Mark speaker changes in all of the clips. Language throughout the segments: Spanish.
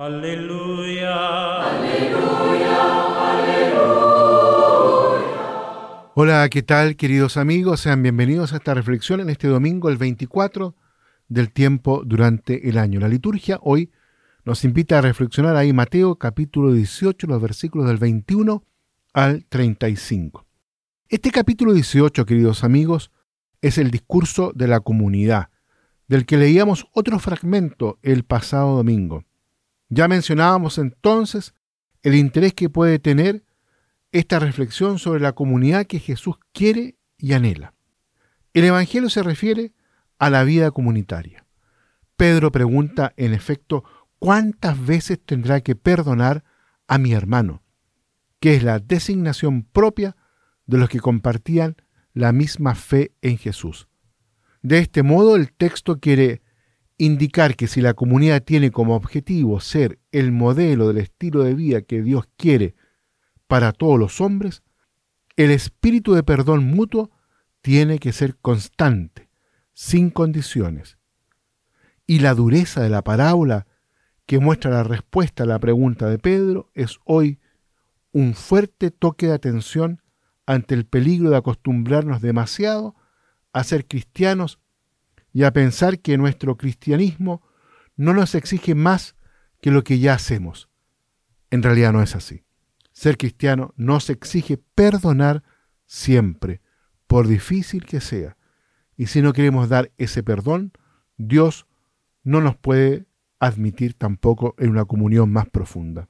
Speaker 1: Aleluya. Aleluya. Aleluya.
Speaker 2: Hola, ¿qué tal queridos amigos? Sean bienvenidos a esta reflexión en este domingo, el 24 del tiempo durante el año. La liturgia hoy nos invita a reflexionar ahí Mateo capítulo 18, los versículos del 21 al 35. Este capítulo 18, queridos amigos, es el discurso de la comunidad, del que leíamos otro fragmento el pasado domingo. Ya mencionábamos entonces el interés que puede tener esta reflexión sobre la comunidad que Jesús quiere y anhela. El Evangelio se refiere a la vida comunitaria. Pedro pregunta, en efecto, ¿cuántas veces tendrá que perdonar a mi hermano? que es la designación propia de los que compartían la misma fe en Jesús. De este modo, el texto quiere indicar que si la comunidad tiene como objetivo ser el modelo del estilo de vida que Dios quiere para todos los hombres, el espíritu de perdón mutuo tiene que ser constante, sin condiciones. Y la dureza de la parábola que muestra la respuesta a la pregunta de Pedro es hoy un fuerte toque de atención ante el peligro de acostumbrarnos demasiado a ser cristianos y a pensar que nuestro cristianismo no nos exige más que lo que ya hacemos. En realidad no es así. Ser cristiano nos exige perdonar siempre, por difícil que sea. Y si no queremos dar ese perdón, Dios no nos puede admitir tampoco en una comunión más profunda.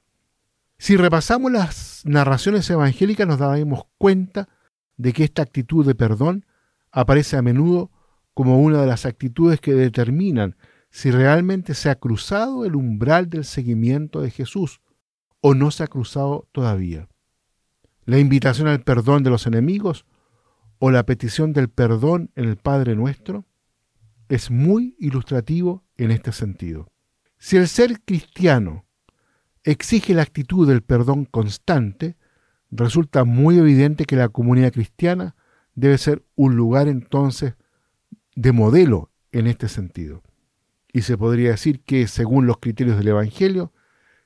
Speaker 2: Si repasamos las narraciones evangélicas nos daremos cuenta de que esta actitud de perdón aparece a menudo como una de las actitudes que determinan si realmente se ha cruzado el umbral del seguimiento de Jesús o no se ha cruzado todavía. La invitación al perdón de los enemigos o la petición del perdón en el Padre nuestro es muy ilustrativo en este sentido. Si el ser cristiano exige la actitud del perdón constante, resulta muy evidente que la comunidad cristiana debe ser un lugar entonces de modelo en este sentido. Y se podría decir que, según los criterios del Evangelio,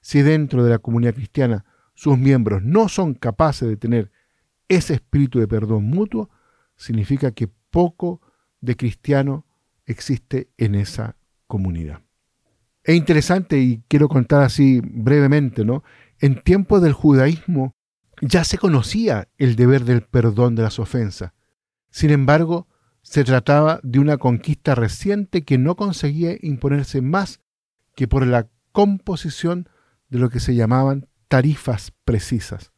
Speaker 2: si dentro de la comunidad cristiana sus miembros no son capaces de tener ese espíritu de perdón mutuo, significa que poco de cristiano existe en esa comunidad. Es interesante y quiero contar así brevemente, ¿no? En tiempos del judaísmo ya se conocía el deber del perdón de las ofensas. Sin embargo, se trataba de una conquista reciente que no conseguía imponerse más que por la composición de lo que se llamaban tarifas precisas.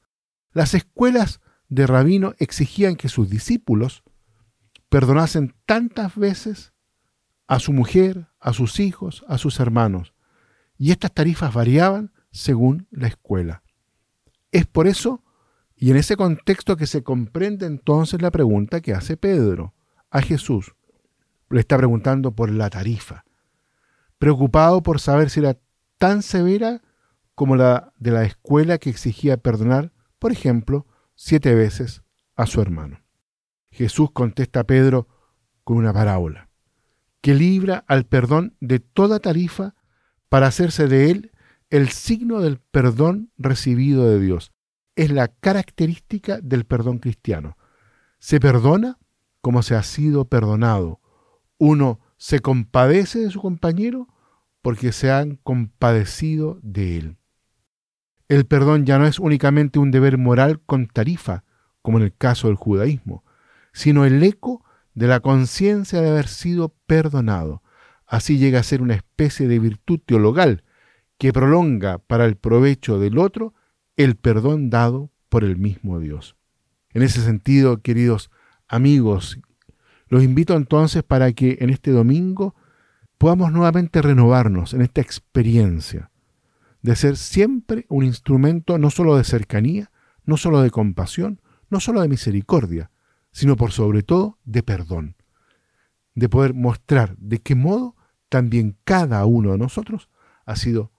Speaker 2: Las escuelas de rabino exigían que sus discípulos perdonasen tantas veces a su mujer, a sus hijos, a sus hermanos, y estas tarifas variaban según la escuela. Es por eso y en ese contexto que se comprende entonces la pregunta que hace Pedro a Jesús. Le está preguntando por la tarifa, preocupado por saber si era tan severa como la de la escuela que exigía perdonar, por ejemplo, siete veces a su hermano. Jesús contesta a Pedro con una parábola, que libra al perdón de toda tarifa para hacerse de él el signo del perdón recibido de Dios. Es la característica del perdón cristiano. Se perdona como se ha sido perdonado. Uno se compadece de su compañero porque se han compadecido de él. El perdón ya no es únicamente un deber moral con tarifa, como en el caso del judaísmo, sino el eco de la conciencia de haber sido perdonado. Así llega a ser una especie de virtud teologal que prolonga para el provecho del otro el perdón dado por el mismo Dios. En ese sentido, queridos amigos, los invito entonces para que en este domingo podamos nuevamente renovarnos en esta experiencia de ser siempre un instrumento no solo de cercanía, no solo de compasión, no solo de misericordia, sino por sobre todo de perdón, de poder mostrar de qué modo también cada uno de nosotros ha sido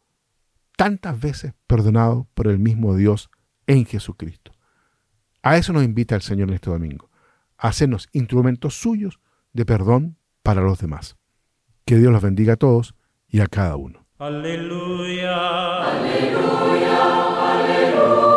Speaker 2: tantas veces perdonado por el mismo Dios en Jesucristo. A eso nos invita el Señor en este domingo, hacernos instrumentos suyos de perdón para los demás. Que Dios los bendiga a todos y a cada uno.
Speaker 1: Aleluya, aleluya, aleluya.